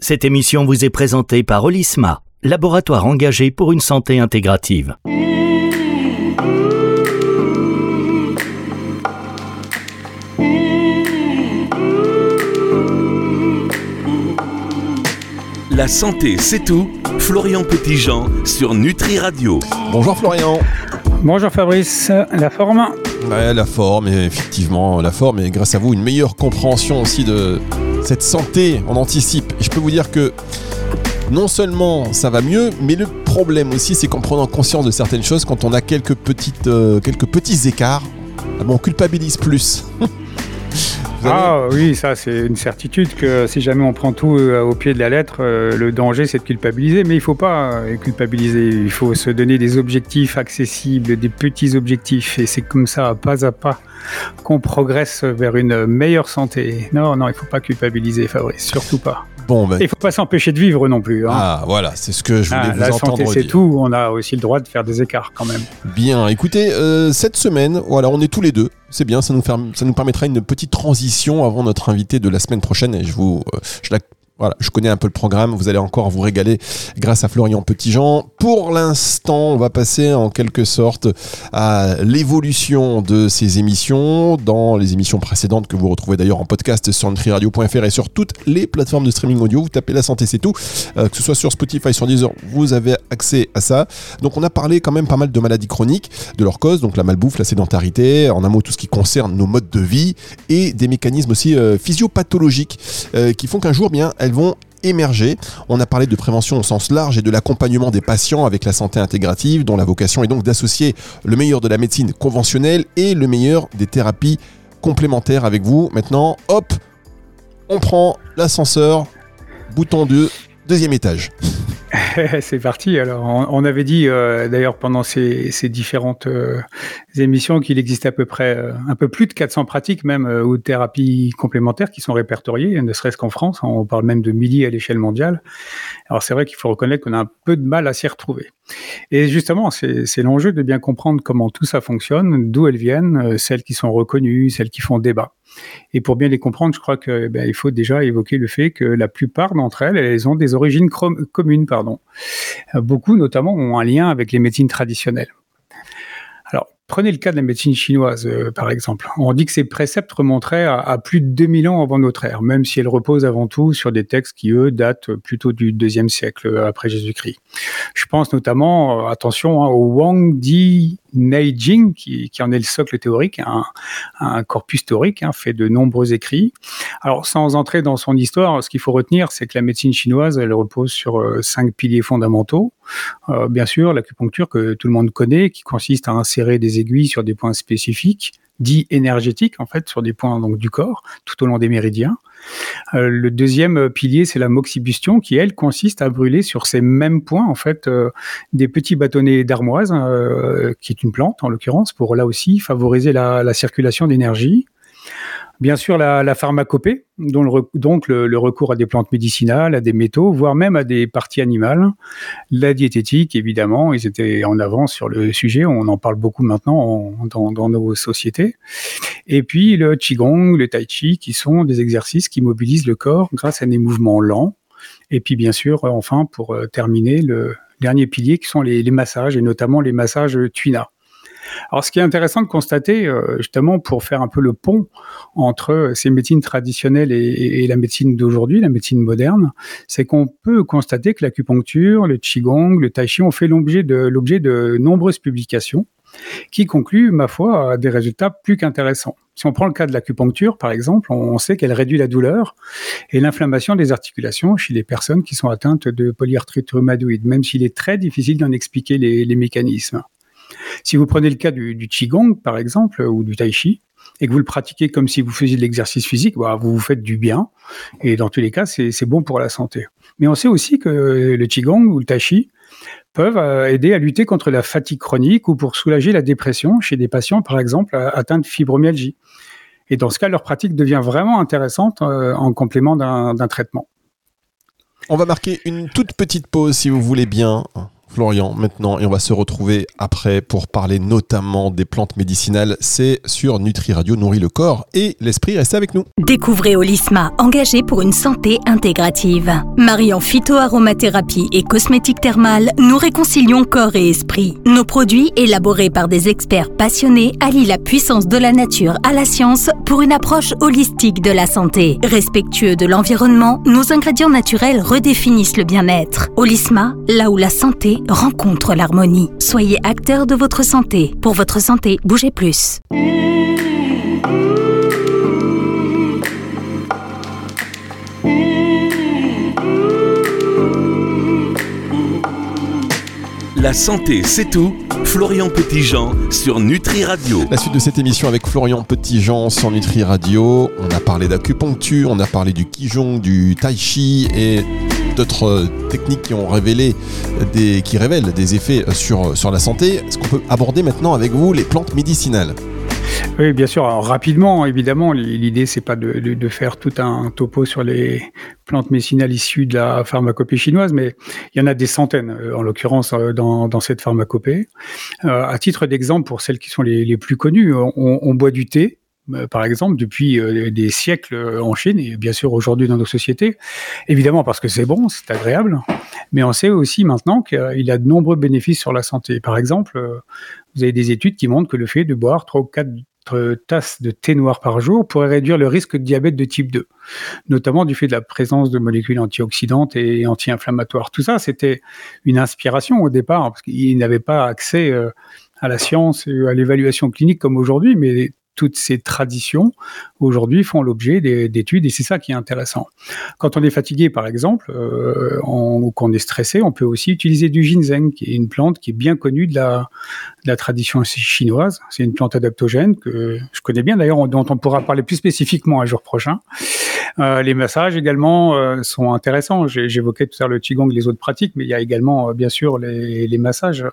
Cette émission vous est présentée par Olisma, laboratoire engagé pour une santé intégrative. La santé, c'est tout. Florian Petitjean sur Nutri Radio. Bonjour Florian. Bonjour Fabrice, la forme? Ouais, la forme, effectivement, la forme, et grâce à vous, une meilleure compréhension aussi de cette santé, on anticipe. Et je peux vous dire que non seulement ça va mieux, mais le problème aussi, c'est qu'en prenant conscience de certaines choses, quand on a quelques, petites, euh, quelques petits écarts, ah on culpabilise plus. Ah oui, ça c'est une certitude que si jamais on prend tout euh, au pied de la lettre, euh, le danger c'est de culpabiliser. Mais il faut pas euh, culpabiliser, il faut se donner des objectifs accessibles, des petits objectifs. Et c'est comme ça, pas à pas, qu'on progresse vers une meilleure santé. Non, non, il ne faut pas culpabiliser Fabrice, surtout pas. Bon, ben... Il ne faut pas s'empêcher de vivre non plus. Hein. Ah, voilà, c'est ce que je voulais ah, vous la entendre santé, c'est tout. On a aussi le droit de faire des écarts quand même. Bien, écoutez, cette semaine, voilà, on est tous les deux. C'est bien, ça nous, ça nous permettra une petite transition avant notre invité de la semaine prochaine. Et je vous, euh, je la voilà, je connais un peu le programme, vous allez encore vous régaler grâce à Florian Petitjean. Pour l'instant, on va passer en quelque sorte à l'évolution de ces émissions dans les émissions précédentes que vous retrouvez d'ailleurs en podcast sur nutriradio.fr et sur toutes les plateformes de streaming audio. Vous tapez la santé, c'est tout. Euh, que ce soit sur Spotify, sur Deezer, vous avez accès à ça. Donc on a parlé quand même pas mal de maladies chroniques, de leurs causes, donc la malbouffe, la sédentarité, en un mot tout ce qui concerne nos modes de vie et des mécanismes aussi euh, physiopathologiques euh, qui font qu'un jour, bien, vont émerger. On a parlé de prévention au sens large et de l'accompagnement des patients avec la santé intégrative, dont la vocation est donc d'associer le meilleur de la médecine conventionnelle et le meilleur des thérapies complémentaires avec vous. Maintenant, hop, on prend l'ascenseur, bouton 2, deuxième étage. c'est parti. Alors, on, avait dit euh, d'ailleurs pendant ces, différentes euh, émissions qu'il existe à peu près euh, un peu plus de 400 pratiques même ou thérapies complémentaires qui sont répertoriées, ne serait-ce qu'en France. On parle même de milliers à l'échelle mondiale. Alors, c'est vrai qu'il faut reconnaître qu'on a un peu de mal à s'y retrouver. Et justement, c'est l'enjeu de bien comprendre comment tout ça fonctionne, d'où elles viennent, celles qui sont reconnues, celles qui font débat. Et pour bien les comprendre, je crois qu'il eh ben, faut déjà évoquer le fait que la plupart d'entre elles, elles ont des origines communes. Pardon. Beaucoup, notamment, ont un lien avec les médecines traditionnelles. Prenez le cas de la médecine chinoise, euh, par exemple. On dit que ces préceptes remonteraient à, plus de 2000 ans avant notre ère, même si elles reposent avant tout sur des textes qui, eux, datent plutôt du deuxième siècle après Jésus-Christ. Je pense notamment, euh, attention, hein, au Wang Di Neijing, qui, qui, en est le socle théorique, un, corpus théorique hein, fait de nombreux écrits. Alors, sans entrer dans son histoire, ce qu'il faut retenir, c'est que la médecine chinoise, elle repose sur euh, cinq piliers fondamentaux. Euh, bien sûr, l'acupuncture que tout le monde connaît, qui consiste à insérer des aiguilles sur des points spécifiques, dits énergétiques en fait, sur des points donc du corps, tout au long des méridiens. Euh, le deuxième pilier, c'est la moxibustion, qui elle consiste à brûler sur ces mêmes points en fait euh, des petits bâtonnets d'armoise, qui est une plante en l'occurrence, pour là aussi favoriser la circulation d'énergie. Bien sûr, la, pharmacopée, donc le, recours à des plantes médicinales, à des métaux, voire même à des parties animales. La diététique, évidemment, ils étaient en avance sur le sujet. On en parle beaucoup maintenant dans, nos sociétés. Et puis le qigong, le tai chi, qui sont des exercices qui mobilisent le corps grâce à des mouvements lents. Et puis bien sûr, enfin, pour euh, terminer, le dernier pilier qui sont les, massages, et notamment les massages tuina. Alors, ce qui est intéressant de constater, euh, justement, pour faire un peu le pont entre ces médecines traditionnelles et, la médecine d'aujourd'hui, la médecine moderne, c'est qu'on peut constater que l'acupuncture, le qigong, le tai chi ont fait l'objet de nombreuses publications qui concluent, ma foi, à des résultats plus qu'intéressants. Si on prend le cas de l'acupuncture, par exemple, on sait qu'elle réduit la douleur et l'inflammation des articulations chez les personnes qui sont atteintes de polyarthrite rhumatoïde, même s'il est très difficile d'en expliquer les mécanismes. Si vous prenez le cas du, Qigong, par exemple, ou du Tai Chi, et que vous le pratiquez comme si vous faisiez de l'exercice physique, bah, vous vous faites du bien. Et dans tous les cas, c'est bon pour la santé. Mais on sait aussi que le Qigong ou le Tai Chi peuvent euh, aider à lutter contre la fatigue chronique ou pour soulager la dépression chez des patients, par exemple, atteints de fibromyalgie. Et dans ce cas, leur pratique devient vraiment intéressante euh, en complément d'un traitement. On va marquer une toute petite pause, si vous voulez bien. Florian maintenant et on va se retrouver après pour parler notamment des plantes médicinales. C'est sur Nutri Radio, nourrit le corps et l'esprit. Restez avec nous. Découvrez Olisma, engagé pour une santé intégrative. Mariant phytoaromathérapie et cosmétique thermale, nous réconcilions corps et esprit. Nos produits, élaborés par des experts passionnés, allient la puissance de la nature à la science pour une approche holistique de la santé. Respectueux de l'environnement, nos ingrédients naturels redéfinissent le bien-être. Olisma, là où la santé rencontre l'harmonie. Soyez acteur de votre santé. Pour votre santé, bougez plus. La santé, c'est tout. Florian Petitjean sur Nutri Radio. La suite de cette émission avec Florian Petitjean sur Nutri Radio. On a parlé d'acupuncture, on a parlé du Qigong, du Tai Chi et d'autres techniques qui ont révélé des, qui révèlent des effets sur, sur la santé. Est-ce qu'on peut aborder maintenant avec vous les plantes médicinales? Oui, bien sûr. rapidement, évidemment, l'idée c'est pas de, de, faire tout un topo sur les plantes médicinales issues de la pharmacopée chinoise, mais il y en a des centaines, euh, en l'occurrence euh, dans, dans, cette pharmacopée. Euh, à titre d'exemple, pour celles qui sont les, les plus connues, on, on, boit du thé. Par exemple, depuis des siècles en Chine et bien sûr aujourd'hui dans nos sociétés, évidemment parce que c'est bon, c'est agréable, mais on sait aussi maintenant qu'il a de nombreux bénéfices sur la santé. Par exemple, vous avez des études qui montrent que le fait de boire 3 ou 4 tasses de thé noir par jour pourrait réduire le risque de diabète de type 2, notamment du fait de la présence de molécules antioxydantes et anti-inflammatoires. Tout ça, c'était une inspiration au départ, parce qu'ils n'avaient pas accès euh, à la science et à l'évaluation clinique comme aujourd'hui, mais toutes ces traditions aujourd'hui font l'objet d'études et c'est ça qui est intéressant. Quand on est fatigué, par exemple, euh, ou qu'on est stressé, on peut aussi utiliser du ginseng, qui est une plante qui est bien connue de la, tradition chinoise. C'est une plante adaptogène que je connais bien d'ailleurs, dont on pourra parler plus spécifiquement un jour prochain. Euh, les massages également euh, sont intéressants. J'évoquais tout à l'heure le qigong, les autres pratiques, mais il y a également bien sûr les, les massages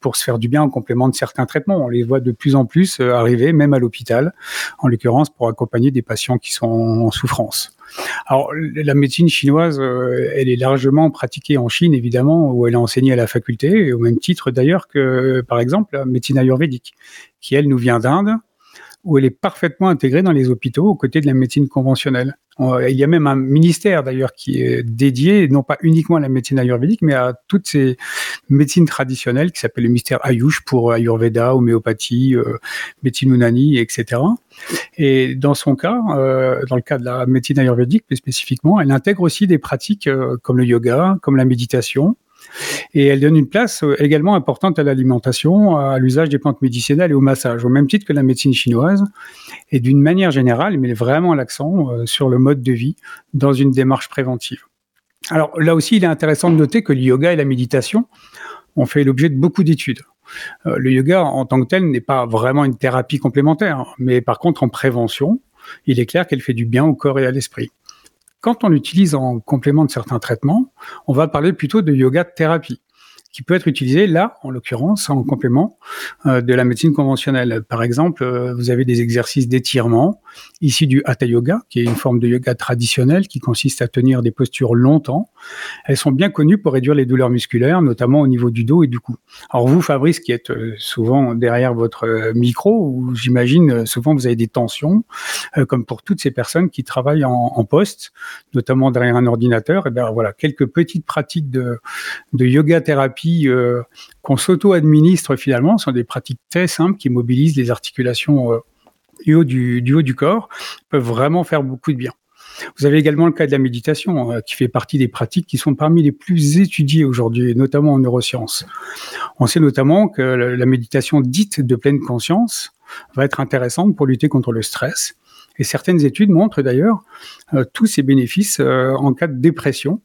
pour se faire du bien en complément de certains traitements. On les voit de plus en plus arriver, même à l'hôpital, en l'occurrence pour accompagner des patients qui sont en souffrance. Alors, la médecine chinoise, elle est largement pratiquée en Chine, évidemment, où elle est enseignée à la faculté, au même titre d'ailleurs que, par exemple, la médecine ayurvédique, qui, elle, nous vient d'Inde, où elle est parfaitement intégrée dans les hôpitaux aux côtés de la médecine conventionnelle. Il y a même un ministère d'ailleurs qui est dédié non pas uniquement à la médecine ayurvédique, mais à toutes ces médecines traditionnelles qui s'appelle le ministère Ayush pour Ayurveda, homéopathie, euh, médecine Unani, etc. Et dans son cas, euh, dans le cas de la médecine ayurvédique plus spécifiquement, elle intègre aussi des pratiques euh, comme le yoga, comme la méditation, et elle donne une place euh, également importante à l'alimentation, à l'usage des plantes médicinales et au massage, au même titre que la médecine chinoise. Et d'une manière générale, elle met vraiment l'accent euh, sur le mode de vie dans une démarche préventive. Alors là aussi, il est intéressant de noter que le yoga et la méditation ont fait l'objet de beaucoup d'études. Euh, le yoga en tant que tel n'est pas vraiment une thérapie complémentaire, mais par contre en prévention, il est clair qu'elle fait du bien au corps et à l'esprit. Quand on l'utilise en complément de certains traitements, on va parler plutôt de yoga thérapie qui peut être utilisé là, en l'occurrence, en complément euh, de la médecine conventionnelle. Par exemple, euh, vous avez des exercices d'étirement issus du Hatha Yoga, qui est une forme de yoga traditionnelle qui consiste à tenir des postures longtemps. Elles sont bien connues pour réduire les douleurs musculaires, notamment au niveau du dos et du cou. Alors vous, Fabrice, qui êtes euh, souvent derrière votre micro, où j'imagine souvent vous avez des tensions, comme pour toutes ces personnes qui travaillent en, poste, notamment derrière un ordinateur, et bien voilà, quelques petites pratiques de, de yoga thérapie euh, qu'on s'auto-administre finalement sont des pratiques très simples qui mobilisent les articulations euh, du, haut du, haut du corps, peuvent vraiment faire beaucoup de bien. Vous avez également le cas de la méditation, euh, qui fait partie des pratiques qui sont parmi les plus étudiées aujourd'hui, notamment en neurosciences. On sait notamment que la méditation dite de pleine conscience va être intéressante pour lutter contre le stress. Et certaines études montrent d'ailleurs tous ces bénéfices en cas de dépression,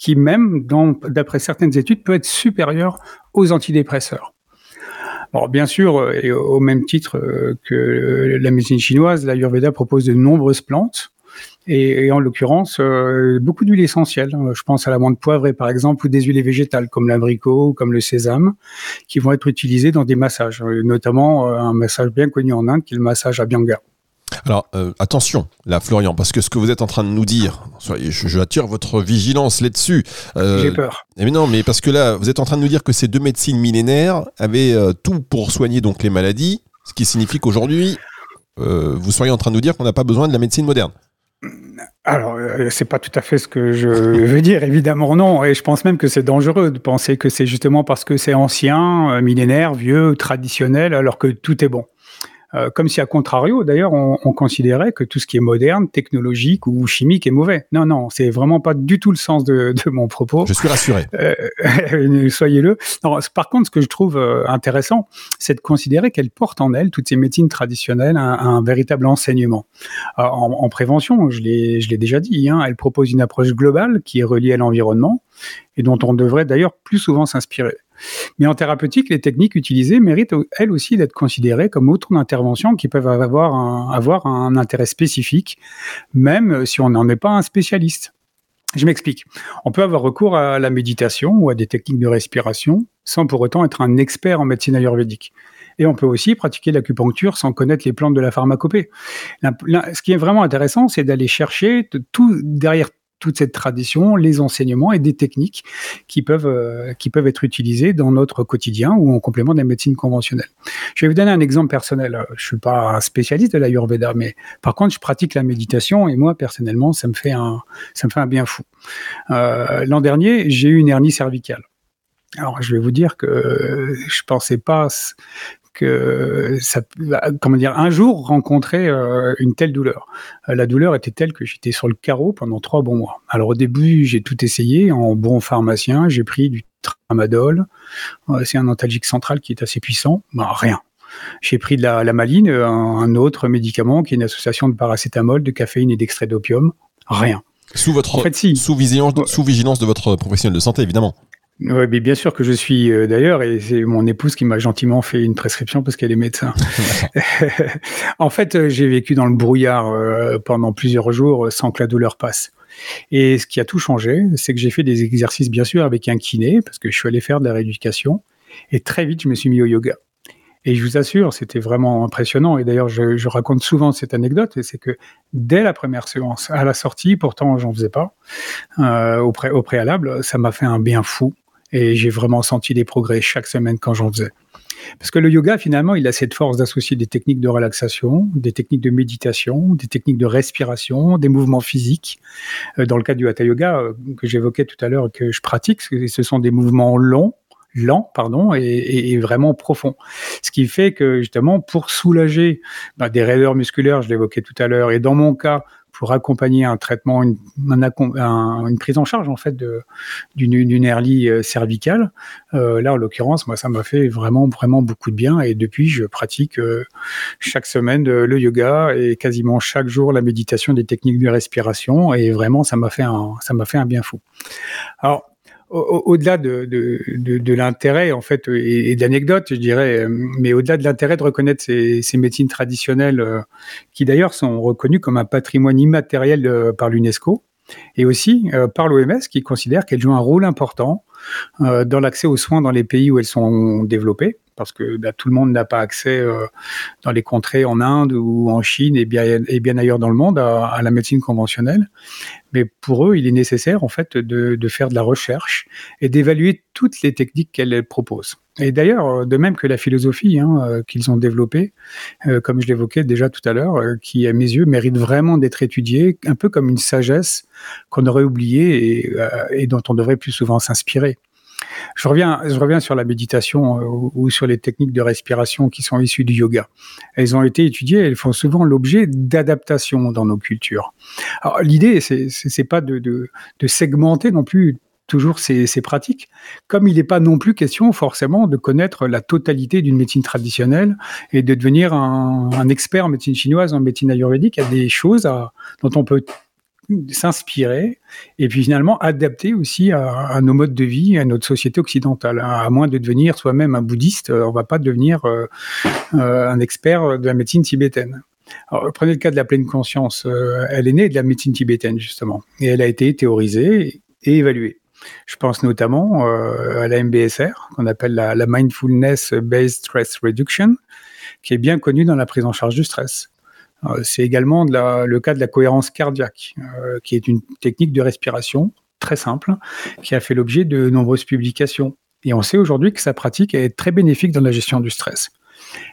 qui même, d'après certaines études, peut être supérieur aux antidépresseurs. Bon, bien sûr, euh, et au même titre euh, que la médecine chinoise, l'Ayurveda propose de nombreuses plantes, et, en l'occurrence, euh, beaucoup d'huiles essentielles. Je pense à la poivrée, par exemple, ou des huiles végétales, comme l'abricot ou comme le sésame, qui vont être utilisées dans des massages, notamment un massage bien connu en Inde, qui est le massage Abhyanga. Alors euh, attention, là Florian, parce que ce que vous êtes en train de nous dire, je, je attire votre vigilance là-dessus. Euh, J'ai peur. Mais non, mais parce que là, vous êtes en train de nous dire que ces deux médecines millénaires avaient euh, tout pour soigner donc les maladies, ce qui signifie qu'aujourd'hui, vous seriez en train de nous dire qu'on n'a pas besoin de la médecine moderne. Alors, c'est pas tout à fait ce que je veux dire, évidemment non. Et je pense même que c'est dangereux de penser que c'est justement parce que c'est ancien, millénaire, vieux, traditionnel, alors que tout est bon. Euh, comme si à contrario, d'ailleurs, on, on, considérait que tout ce qui est moderne, technologique ou chimique est mauvais. Non, non, c'est vraiment pas du tout le sens de, de mon propos. Je suis rassuré. Euh, Soyez-le. Par contre, ce que je trouve euh, intéressant, c'est de considérer qu'elle porte en elle toutes ces médecines traditionnelles un, un véritable enseignement. Euh, en, en, prévention, je l'ai déjà dit, hein, elle propose une approche globale qui est reliée à l'environnement et dont on devrait d'ailleurs plus souvent s'inspirer. Mais en thérapeutique, les techniques utilisées méritent elles aussi d'être considérées comme autant d'interventions qui peuvent avoir un, intérêt spécifique, même si on n'en est pas un spécialiste. Je m'explique. On peut avoir recours à la méditation ou à des techniques de respiration sans pour autant être un expert en médecine ayurvédique. Et on peut aussi pratiquer l'acupuncture sans connaître les plantes de la pharmacopée. Ce qui est vraiment intéressant, c'est d'aller chercher tout, derrière toute cette tradition, les enseignements et des techniques qui peuvent, euh, qui peuvent être utilisées dans notre quotidien ou en complément de la médecine conventionnelle. Je vais vous donner un exemple personnel. Je suis pas un spécialiste de l'Ayurveda, mais par contre, je pratique la méditation et moi, personnellement, ça me fait un, ça me fait un bien fou. Euh, L'an dernier, j'ai eu une hernie cervicale. Alors, je vais vous dire que je pensais pas que ça, comment dire, un jour rencontrer euh, une telle douleur. Euh, la douleur était telle que j'étais sur le carreau pendant trois bons mois. Alors au début, j'ai tout essayé en bon pharmacien. J'ai pris du tramadol. Euh, c'est un antalgique central qui est assez puissant. Bah, rien. J'ai pris de la, maline, un, autre médicament qui est une association de paracétamol, de caféine et d'extrait d'opium. Rien. Sous votre en fait, si. sous, vigilance, sous vigilance de votre professionnel de santé, évidemment. Oui, mais bien sûr que je suis euh, d'ailleurs, et c'est mon épouse qui m'a gentiment fait une prescription parce qu'elle est médecin. en fait, euh, j'ai vécu dans le brouillard euh, pendant plusieurs jours sans que la douleur passe. Et ce qui a tout changé, c'est que j'ai fait des exercices, bien sûr, avec un kiné, parce que je suis allé faire de la rééducation, et très vite, je me suis mis au yoga. Et je vous assure, c'était vraiment impressionnant. Et d'ailleurs, je, je, raconte souvent cette anecdote, et c'est que dès la première séance, à la sortie, pourtant j'en faisais pas, euh, au, pré au préalable, ça m'a fait un bien fou. Et j'ai vraiment senti des progrès chaque semaine quand j'en faisais. Parce que le yoga, finalement, il a cette force d'associer des techniques de relaxation, des techniques de méditation, des techniques de respiration, des mouvements physiques. Euh, dans le cas du hatha yoga euh, que j'évoquais tout à l'heure et que je pratique, ce sont des mouvements longs, lents, pardon, et, et, vraiment profonds. Ce qui fait que justement, pour soulager bah, des raideurs musculaires, je l'évoquais tout à l'heure, et dans mon cas, pour accompagner un traitement, une, prise en charge en fait d'une herlie euh, cervicale. Euh, là, en l'occurrence, moi, ça m'a fait vraiment vraiment beaucoup de bien et depuis, je pratique euh, chaque semaine le yoga et quasiment chaque jour la méditation, des techniques de respiration et vraiment, ça m'a fait un ça m'a fait un bien fou. Alors au-delà de, de, de, de l'intérêt en fait et, et d'anecdotes, je dirais, mais au-delà de l'intérêt de reconnaître ces, médecines traditionnelles euh, qui d'ailleurs sont reconnues comme un patrimoine immatériel euh, par l'UNESCO et aussi euh, par l'OMS qui considère qu'elles jouent un rôle important dans l'accès aux soins dans les pays où elles sont développées parce que bah, tout le monde n'a pas accès euh, dans les contrées en Inde ou en Chine et bien, et bien ailleurs dans le monde à, la médecine conventionnelle. Mais pour eux, il est nécessaire en fait de, faire de la recherche et d'évaluer toutes les techniques qu'elles proposent. Et d'ailleurs, de même que la philosophie hein, euh, qu'ils ont développée, euh, comme je l'évoquais déjà tout à l'heure, qui à mes yeux mérite vraiment d'être étudiée, un peu comme une sagesse qu'on aurait oubliée et dont on devrait plus souvent s'inspirer. Je reviens, sur la méditation euh, ou sur les techniques de respiration qui sont issues du yoga. Elles ont été étudiées, elles font souvent l'objet d'adaptations dans nos cultures. Alors l'idée, c'est, c'est pas de, segmenter non plus toujours ces, pratiques, comme il n'est pas non plus question forcément de connaître la totalité d'une médecine traditionnelle et de devenir un, expert en médecine chinoise, en médecine ayurvédique. Il y a des choses dont on peut s'inspirer et puis finalement adapter aussi à, nos modes de vie, à notre société occidentale. À moins de devenir soi-même un bouddhiste, on va pas devenir euh, euh, un expert de la médecine tibétaine. Prenez le cas de la pleine conscience. Euh, elle est née de la médecine tibétaine justement et elle a été théorisée et évaluée. Je pense notamment à la MBSR, qu'on appelle la, la Mindfulness Based Stress Reduction, qui est bien connue dans la prise en charge du stress. C'est également le cas de la cohérence cardiaque, qui est une technique de respiration très simple, qui a fait l'objet de nombreuses publications. Et on sait aujourd'hui que sa pratique est très bénéfique dans la gestion du stress.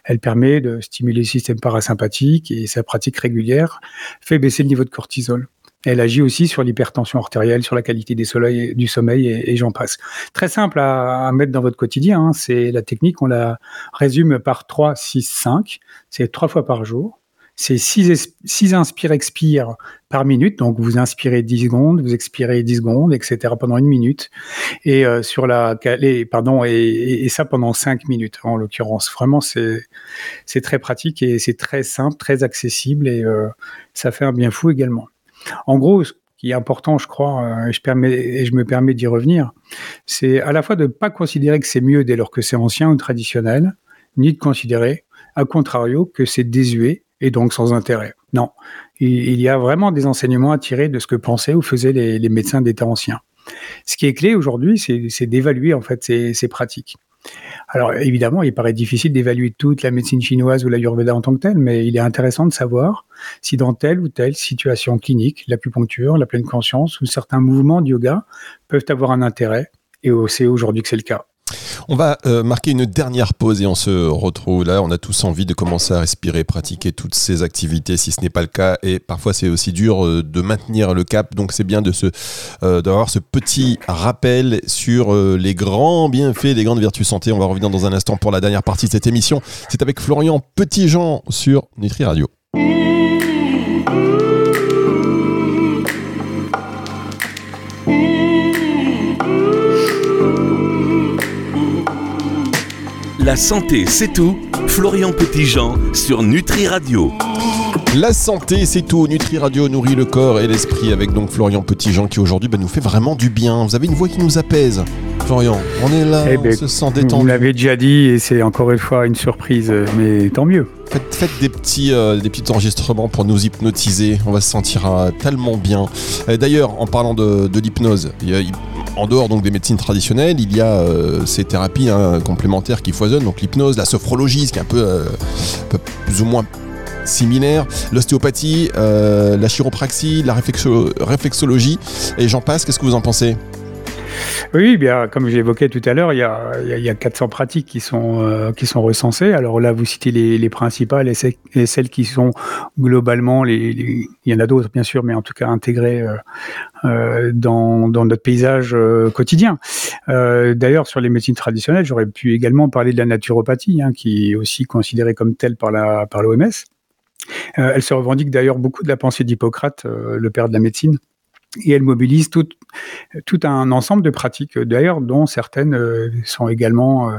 Elle permet de stimuler le système parasympathique et sa pratique régulière fait baisser le niveau de cortisol. Elle agit aussi sur l'hypertension artérielle, sur la qualité du sommeil et, j'en passe. Très simple à, mettre dans votre quotidien. Hein. C'est la technique, on la résume par 3, 6, 5. C'est trois fois par jour. C'est 6 inspire-expire par minute. Donc, vous inspirez 10 secondes, vous expirez 10 secondes, etc. pendant une minute. Et euh, sur la, pardon, et, ça pendant 5 minutes, en l'occurrence. Vraiment, c'est, c'est très pratique et c'est très simple, très accessible et euh, ça fait un bien fou également. En gros, ce qui est important, je crois, euh, et, je permets, et je me permets d'y revenir, c'est à la fois de ne pas considérer que c'est mieux dès lors que c'est ancien ou traditionnel, ni de considérer, à contrario, que c'est désuet et donc sans intérêt. Non, il, y a vraiment des enseignements à tirer de ce que pensaient ou faisaient les, médecins d'État anciens. Ce qui est clé aujourd'hui, c'est d'évaluer en fait ces, pratiques. Alors évidemment, il paraît difficile d'évaluer toute la médecine chinoise ou la l'ayurveda en tant que telle, mais il est intéressant de savoir si dans telle ou telle situation clinique, l'acupuncture, la pleine conscience ou certains mouvements de yoga peuvent avoir un intérêt, et c'est aujourd'hui que c'est le cas. On va euh, marquer une dernière pause et on se retrouve là. On a tous envie de commencer à respirer, pratiquer toutes ces activités si ce n'est pas le cas. Et parfois c'est aussi dur euh, de maintenir le cap. Donc c'est bien de euh, d'avoir ce petit rappel sur les grands bienfaits, les grandes vertus santé. On va revenir dans un instant pour la dernière partie de cette émission. C'est avec Florian Petitjean sur Nutri Radio. La santé, c'est tout. Florian Petitjean sur Nutri Radio. La santé, c'est tout. Nutri Radio nourrit le corps et l'esprit avec donc Florian Petitjean qui aujourd'hui bah, nous fait vraiment du bien. Vous avez une voix qui nous apaise. Florian, on est là, eh on ben, se sent détendu. Vous l'avez déjà dit et c'est encore une fois une surprise, mais tant mieux. Faites, des, petits, euh, des petits enregistrements pour nous hypnotiser. On va se sentir euh, tellement bien. D'ailleurs, en parlant de, de l'hypnose, en dehors donc des médecines traditionnelles, il y a euh, ces thérapies hein, complémentaires qui foisonnent, donc l'hypnose, la sophrologie, ce qui est un peu, euh, plus ou moins similaire, l'ostéopathie, euh, la chiropraxie, la réflexologie, et j'en passe. Qu'est-ce que vous en pensez? Oui, bien, comme j'évoquais tout à l'heure, il, il, y a 400 pratiques qui sont, euh, qui sont recensées. Alors là, vous citez les, les principales et, celles qui sont globalement, il y en a d'autres bien sûr, mais en tout cas intégrées euh, euh dans, notre paysage quotidien. D'ailleurs, sur les médecines traditionnelles, j'aurais pu également parler de la naturopathie, hein, qui est aussi considérée comme telle par l'OMS. Elle se revendique d'ailleurs beaucoup de la pensée d'Hippocrate, le père de la médecine et elle mobilise tout, tout un ensemble de pratiques, d'ailleurs, dont certaines euh, sont également euh,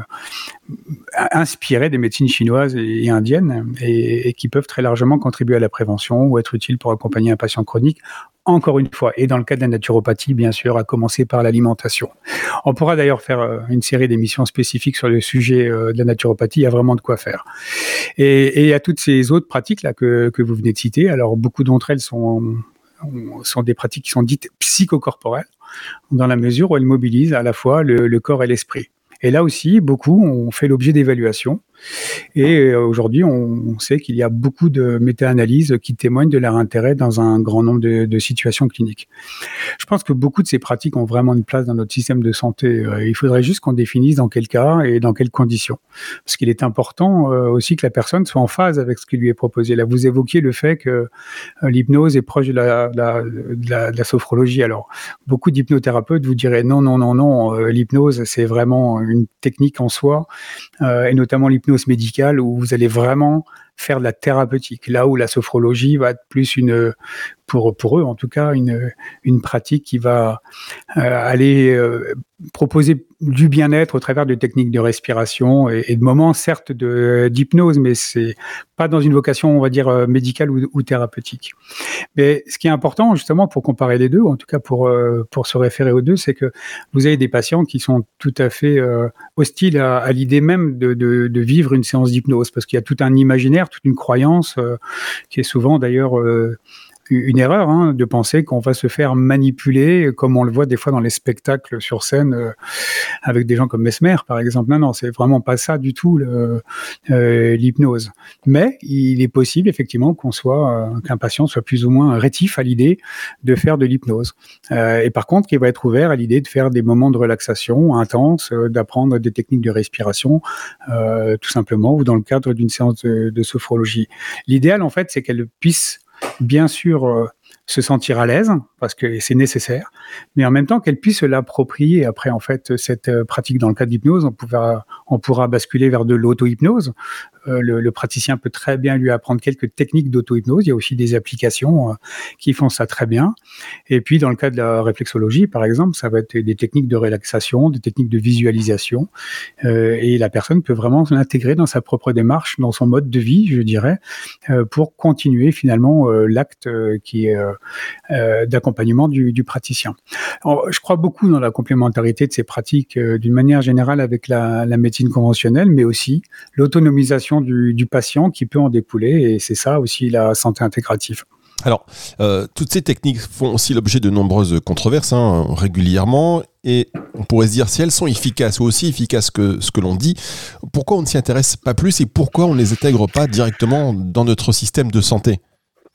inspirées des médecines chinoises et, indiennes et, qui peuvent très largement contribuer à la prévention ou être utiles pour accompagner un patient chronique. Encore une fois, et dans le cas de la naturopathie, bien sûr, à commencer par l'alimentation. On pourra d'ailleurs faire euh, une série d'émissions spécifiques sur le sujet de la naturopathie. Il y a vraiment de quoi faire. Et, et a toutes ces autres pratiques là que, que vous venez de citer. Alors beaucoup d'entre elles sont sont des pratiques qui sont dites psychocorporelles, dans la mesure où elles mobilisent à la fois le corps et l'esprit. Et là aussi, beaucoup ont fait l'objet d'évaluations. Et euh, aujourd'hui, on sait qu'il y a beaucoup de méta-analyses qui témoignent de leur intérêt dans un grand nombre de, situations cliniques. Je pense que beaucoup de ces pratiques ont vraiment une place dans notre système de santé. Euh, il faudrait juste qu'on définisse dans quel cas et dans quelles conditions. Parce qu'il est important euh, aussi que la personne soit en phase avec ce qui lui est proposé. Là, vous évoquiez le fait que l'hypnose est proche de la, de la, sophrologie. Alors, beaucoup d'hypnothérapeutes vous diraient non, non, non, non, l'hypnose, c'est vraiment une technique en soi, et notamment l'hypnose médicale où vous allez vraiment faire de la thérapeutique, là où la sophrologie va être plus une, pour, pour eux en tout cas, une, une pratique qui va euh, aller euh, proposer du bien-être au travers de techniques de respiration et, de moments certes d'hypnose, mais c'est pas dans une vocation, on va dire, euh, médicale ou, thérapeutique. Mais ce qui est important justement pour comparer les deux, en tout cas pour, pour se référer aux deux, c'est que vous avez des patients qui sont tout à fait hostiles à, l'idée même de, de, de, vivre une séance d'hypnose, parce qu'il y a tout un imaginaire, toute une croyance qui est souvent d'ailleurs une erreur hein, de penser qu'on va se faire manipuler, comme on le voit des fois dans les spectacles sur scène euh, avec des gens comme Mesmer, par exemple. Non, non, c'est vraiment pas ça du tout euh, l'hypnose. Mais il est possible effectivement qu'on soit, qu'un patient soit plus ou moins rétif à l'idée de faire de l'hypnose. et par contre, qu'il va être ouvert à l'idée de faire des moments de relaxation intenses, d'apprendre des techniques de respiration, tout simplement, ou dans le cadre d'une séance de, de sophrologie. L'idéal, en fait, c'est qu'elle puisse bien sûr euh, se sentir à l'aise parce que c'est nécessaire, mais en même temps qu'elle puisse l'approprier. Après, en fait, cette euh, pratique dans le cas d'hypnose, on, on pourra basculer vers de l'auto-hypnose, euh, le, praticien peut très bien lui apprendre quelques techniques d'auto-hypnose. Il y a aussi des applications euh, qui font ça très bien. Et puis, dans le cas de la réflexologie, par exemple, ça va être des techniques de relaxation, des techniques de visualisation. Euh, et la personne peut vraiment l'intégrer dans sa propre démarche, dans son mode de vie, je dirais, pour continuer finalement l'acte qui est d'accompagnement du, praticien. je crois beaucoup dans la complémentarité de ces pratiques d'une manière générale avec la médecine conventionnelle, mais aussi l'autonomisation du, patient qui peut en découler, et c'est ça aussi la santé intégrative. Alors, euh, toutes ces techniques font aussi l'objet de nombreuses controverses hein, régulièrement, et on pourrait se dire si elles sont efficaces ou aussi efficaces que ce que l'on dit, pourquoi on ne s'y intéresse pas plus et pourquoi on ne les intègre pas directement dans notre système de santé?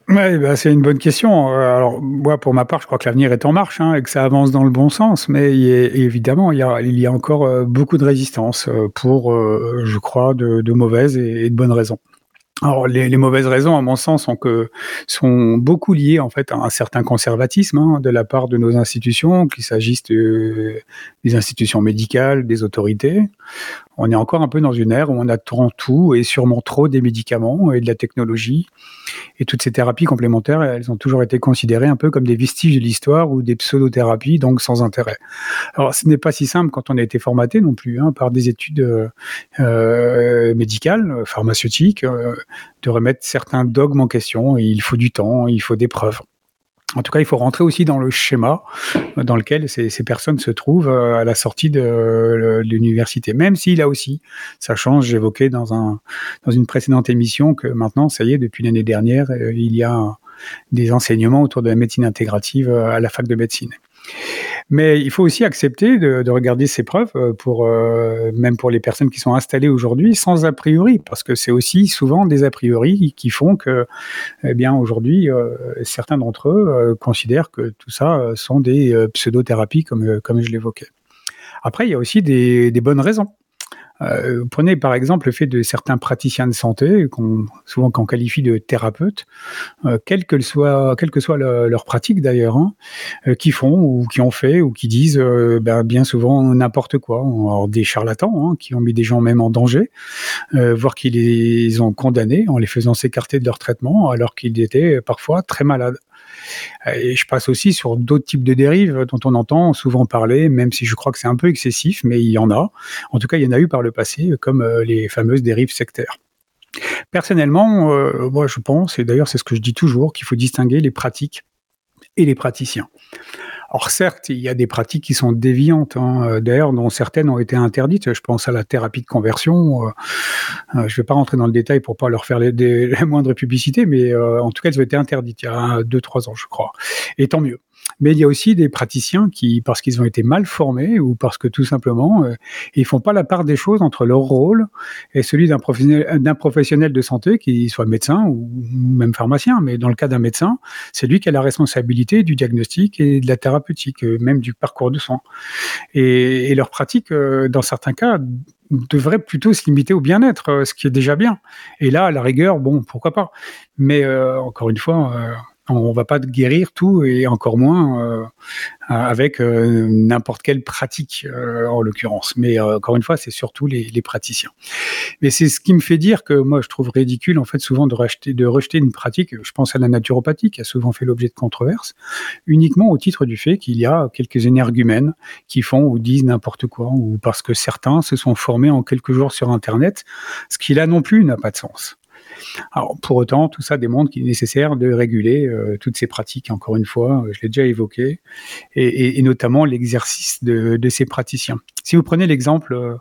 Oui, bah, c'est une bonne question. Euh, alors, moi, pour ma part, je crois que l'avenir est en marche hein, et que ça avance dans le bon sens. Mais évidemment, il y, a, il y a encore euh, beaucoup de résistance euh, pour, je crois, de mauvaises et, de bonnes raisons. Alors, les, mauvaises raisons, à mon sens, sont, que, sont beaucoup liées en fait à un certain conservatisme hein, de la part de nos institutions, qu'il s'agisse des institutions médicales, des autorités on est encore un peu dans une ère où on attend tout et sûrement trop des médicaments et de la technologie. Et toutes ces thérapies complémentaires, elles ont toujours été considérées un peu comme des vestiges de l'histoire ou des pseudo-thérapies, donc sans intérêt. Alors, ce n'est pas si simple quand on a été formaté non plus hein, par des études euh, euh médicales, pharmaceutiques, euh, de remettre certains dogmes en question. il faut du temps, il faut des preuves. En tout cas, il faut rentrer aussi dans le schéma dans lequel ces, personnes se trouvent euh, à la sortie de l'université. Même si là aussi, ça change. J'évoquais dans, un, dans une précédente émission que maintenant, ça y est, depuis l'année dernière, euh, il y a des enseignements autour de la médecine intégrative euh, à la fac de médecine. Mais il faut aussi accepter de, regarder ces preuves, euh, pour, euh, même pour les personnes qui sont installées aujourd'hui, sans a priori, parce que c'est aussi souvent des a priori qui font que, eh bien, aujourd'hui, euh, certains d'entre eux considèrent que tout ça sont des pseudothérapies, comme, comme je l'évoquais. Après, il y a aussi des bonnes raisons. Euh, prenez par exemple le fait de certains praticiens de santé, souvent qu'on qualifie de thérapeutes, euh, quelle, que soit, leur pratique d'ailleurs, hein, euh, qui font ou qui ont fait ou qui disent ben, bien souvent n'importe quoi. Alors, des charlatans hein, qui ont mis des gens même en danger, voire qui les ont condamnés en les faisant s'écarter de leur traitement alors qu'ils étaient parfois très malades. Et je passe aussi sur d'autres types de dérives dont on entend souvent parler, même si je crois que c'est un peu excessif, mais il y en a. En tout cas, il y en a eu par le passé, comme euh, les fameuses dérives sectaires. Personnellement, euh, moi je pense, et d'ailleurs c'est ce que je dis toujours, qu'il faut distinguer les pratiques et les praticiens. Or, certes, il y a des pratiques qui sont déviantes, hein, d'ailleurs, dont certaines ont été interdites. Je pense à la thérapie de conversion. Euh, euh, je ne vais pas rentrer dans le détail pour pas leur faire les, la moindre publicité, mais euh, en tout cas, elles ont été interdites il y a deux, trois ans, je crois. Et tant mieux. Mais il y a aussi des praticiens qui, parce qu'ils ont été mal formés ou parce que tout simplement, euh, ils font pas la part des choses entre leur rôle et celui d'un professionnel, professionnel de santé, qui soit médecin ou même pharmacien. Mais dans le cas d'un médecin, c'est lui qui a la responsabilité du diagnostic et de la thérapeutique, euh, même du parcours de soins. Et, et leur pratique, euh, dans certains cas, devrait plutôt se limiter au bien-être, euh, ce qui est déjà bien. Et là, à la rigueur, bon, pourquoi pas. Mais encore une fois, on va pas guérir tout et encore moins euh, avec euh, n'importe quelle pratique euh, en l'occurrence. Mais encore une fois, c'est surtout les, praticiens. Mais c'est ce qui me fait dire que moi, je trouve ridicule en fait souvent de, de rejeter une pratique. Je pense à la naturopathie qui a souvent fait l'objet de controverses, uniquement au titre du fait qu'il y a quelques énergumènes qui font ou disent n'importe quoi, ou parce que certains se sont formés en quelques jours sur Internet, ce qui là non plus n'a pas de sens. Alors, pour autant, tout ça démontre qu'il est nécessaire de réguler euh, toutes ces pratiques. Encore une fois, je l'ai déjà évoqué, et, notamment l'exercice de, ces praticiens. Si vous prenez l'exemple euh,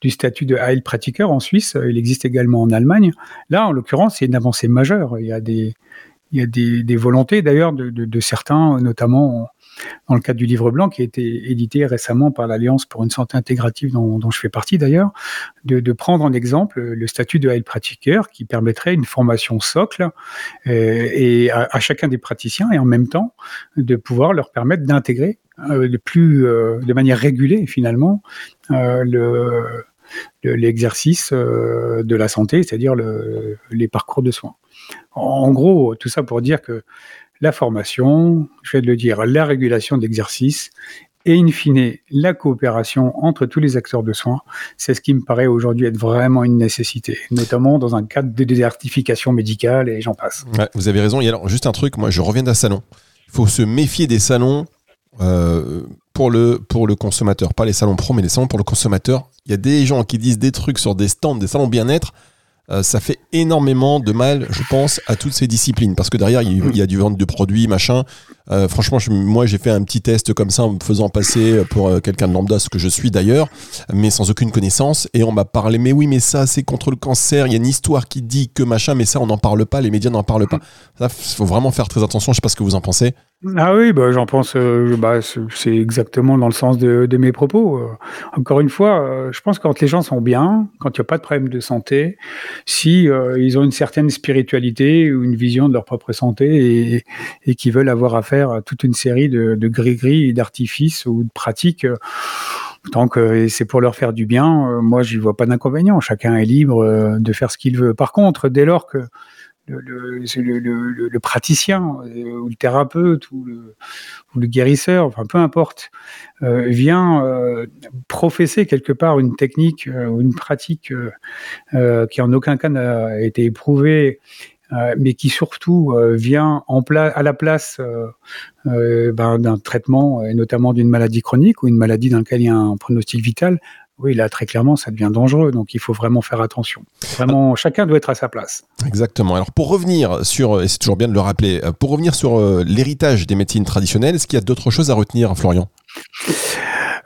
du statut de Heilpraktiker en Suisse, euh, il existe également en Allemagne. Là, en l'occurrence, c'est une avancée majeure. Il y a des, il y a des, volontés d'ailleurs de, certains, notamment dans le cadre du livre blanc qui a été édité récemment par l'Alliance pour une santé intégrative dont, je fais partie d'ailleurs, de, prendre en exemple le statut de health pratiqueur qui permettrait une formation socle euh, et à, chacun des praticiens et en même temps de pouvoir leur permettre d'intégrer euh, de plus euh, de manière régulée finalement euh, le l'exercice euh, de la santé, c'est-à-dire le, les parcours de soins. En gros, tout ça pour dire que la formation, je vais le dire, la régulation d'exercice et in fine la coopération entre tous les acteurs de soins, c'est ce qui me paraît aujourd'hui être vraiment une nécessité, notamment dans un cadre de désertification médicale et j'en passe. Vous avez raison. Et alors, juste un truc, moi je reviens d'un salon. Il faut se méfier des salons euh, pour, le, pour le consommateur, pas les salons pro, mais les salons pour le consommateur. Il y a des gens qui disent des trucs sur des stands, des salons bien-être. Euh, ça fait énormément de mal, je pense, à toutes ces disciplines. Parce que derrière, il, y a du vente de produits, machin. Euh, franchement, je, moi, j'ai fait un petit test comme ça en me faisant passer pour euh, quelqu'un de lambda, ce que je suis d'ailleurs, mais sans aucune connaissance. Et on m'a parlé, mais oui, mais ça, c'est contre le cancer. Il y a une histoire qui dit que machin, mais ça, on n'en parle pas. Les médias n'en parlent pas. Ça, faut vraiment faire très attention. Je sais pas ce que vous en pensez. Ah oui, bah, j'en pense, euh, bah, c'est exactement dans le sens de, mes propos. Euh, encore une fois, euh, je pense que quand les gens sont bien, quand il n'y a pas de problème de santé, si ils ont une certaine spiritualité ou une vision de leur propre santé et, et qui veulent avoir affaire à toute une série de, de gris-gris, d'artifices ou de pratiques, tant que c'est pour leur faire du bien, moi, j'y vois pas d'inconvénient. Chacun est libre de faire ce qu'il veut. Par contre, dès lors que le, le, praticien euh, ou le thérapeute ou le, guérisseur, enfin peu importe, euh, vient euh, professer quelque part une technique ou une pratique qui en aucun cas n'a été éprouvée, mais qui surtout vient en à la place ben, d'un traitement et notamment d'une maladie chronique ou une maladie dans laquelle il y a un pronostic vital, oui, là, très clairement, ça devient dangereux. Donc, il faut vraiment faire attention. Vraiment, ah. chacun doit être à sa place. Exactement. Alors, pour revenir sur, et c'est toujours bien de le rappeler, pour revenir sur euh, l'héritage des médecines traditionnelles, est-ce qu'il y a d'autres choses à retenir, Florian?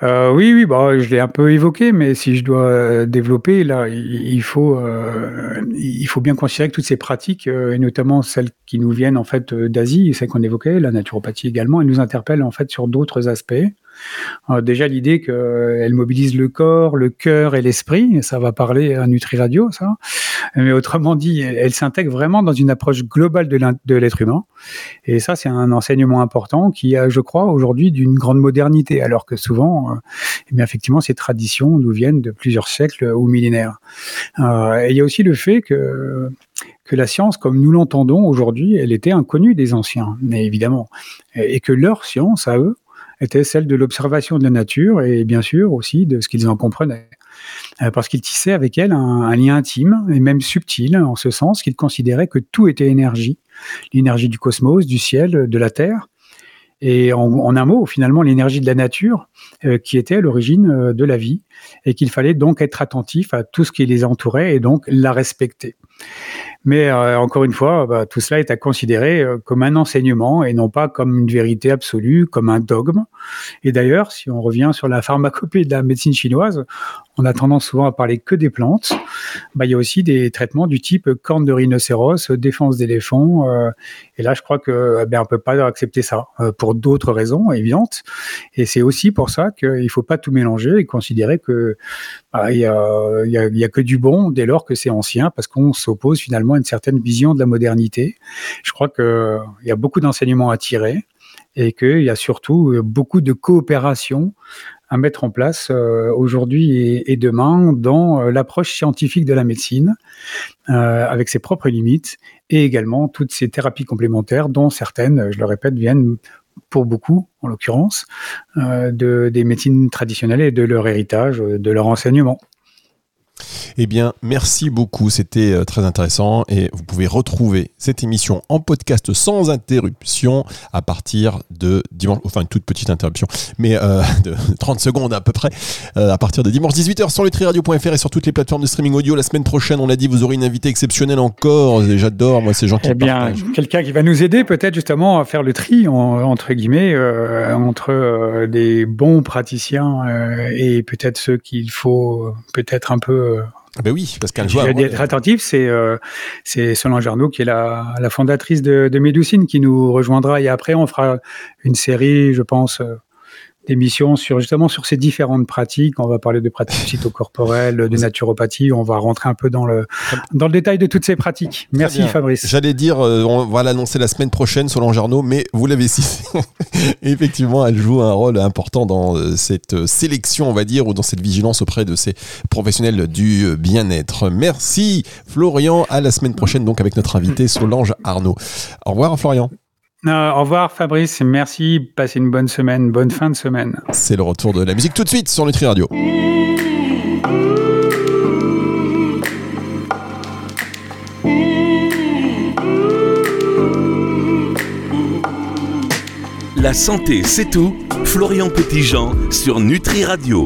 Euh, oui, oui, bah, je l'ai un peu évoqué, mais si je dois développer, là, il faut, euh, il faut bien considérer que toutes ces pratiques, euh, et notamment celles qui nous viennent en fait d'Asie, celles qu'on évoquait, la naturopathie également, elles nous interpellent en fait sur d'autres aspects. Alors déjà l'idée qu'elle mobilise le corps, le cœur et l'esprit, ça va parler à Nutri Radio, ça. Mais autrement dit, elle, s'intègre vraiment dans une approche globale de l'être humain. Et ça, c'est un enseignement important qui a, je crois, aujourd'hui d'une grande modernité, alors que souvent, euh, eh effectivement, ces traditions nous viennent de plusieurs siècles ou millénaires. Euh, et il y a aussi le fait que que la science, comme nous l'entendons aujourd'hui, elle était inconnue des anciens, mais évidemment, et que leur science, à eux, était celle de l'observation de la nature et bien sûr aussi de ce qu'ils en comprenaient. Euh, parce qu'ils tissaient avec elle un, lien intime et même subtil, en ce sens qu'ils considéraient que tout était énergie, l'énergie du cosmos, du ciel, de la terre, et en, en un mot, finalement, l'énergie de la nature euh, qui était à l'origine euh, de la vie, et qu'il fallait donc être attentif à tout ce qui les entourait et donc la respecter. Mais euh, encore une fois, bah, tout cela est à considérer euh, comme un enseignement et non pas comme une vérité absolue, comme un dogme. Et d'ailleurs, si on revient sur la pharmacopée de la médecine chinoise, on a tendance souvent à parler que des plantes. Bah, il y a aussi des traitements du type corne de rhinocéros, défense d'éléphant. Euh, et là, je crois que ben, on peut pas accepter ça euh, pour d'autres raisons évidentes. Et c'est aussi pour ça qu'il faut pas tout mélanger et considérer que il y, a, y, a, que du bon dès lors que c'est ancien, parce qu'on s'oppose finalement à une certaine vision de la modernité. Je crois que il y a beaucoup d'enseignements à tirer et qu'il y a surtout beaucoup de coopération à mettre en place euh, aujourd'hui et, demain dans euh, l'approche scientifique de la médecine, euh, avec ses propres limites, et également toutes ces thérapies complémentaires dont certaines, je le répète, viennent pour beaucoup, en l'occurrence, euh, de, des médecines traditionnelles et de leur héritage, de leur enseignement. Eh bien, merci beaucoup, c'était euh, très intéressant et vous pouvez retrouver cette émission en podcast sans interruption à partir de dimanche, enfin une toute petite interruption, mais euh, de 30 secondes à peu près, euh, à partir de dimanche 18h sur letriradio.fr et sur toutes les plateformes de streaming audio. La semaine prochaine, on l'a dit, vous aurez une invitée exceptionnelle encore. J'adore, moi, ces gens qui Eh bien, quelqu'un qui va nous aider peut-être justement à faire le tri, en, entre guillemets, euh, entre des bons praticiens et peut-être ceux qu'il faut peut-être un peu Ben oui, parce qu'elle Je joue. vais un- être attentif, c'est euh, c'est Solange Arnaud qui est la, la fondatrice de, de Médoucine qui nous rejoindra et après on fera une série, je pense, d'émissions sur justement sur ces différentes pratiques. On va parler de pratiques cytocorporelles, de naturopathie. On va rentrer un peu dans le dans le détail de toutes ces pratiques. Merci. Fabrice. J'allais dire, euh, on va l'annoncer la semaine prochaine, Solange Arnaud, mais vous l'avez cité. Effectivement, elle joue un rôle important dans euh, cette euh, sélection, on va dire, ou dans cette vigilance auprès de ces professionnels du bien-être. Merci Florian, à la semaine prochaine, donc avec notre invité Solange Arnaud. Au revoir Florian. Euh, au revoir Fabrice. Merci. Passez une bonne semaine, bonne fin de semaine. C'est le retour de la musique tout de suite sur Nutri Radio. La santé, c'est tout. Florian Petitjean sur Nutri Radio.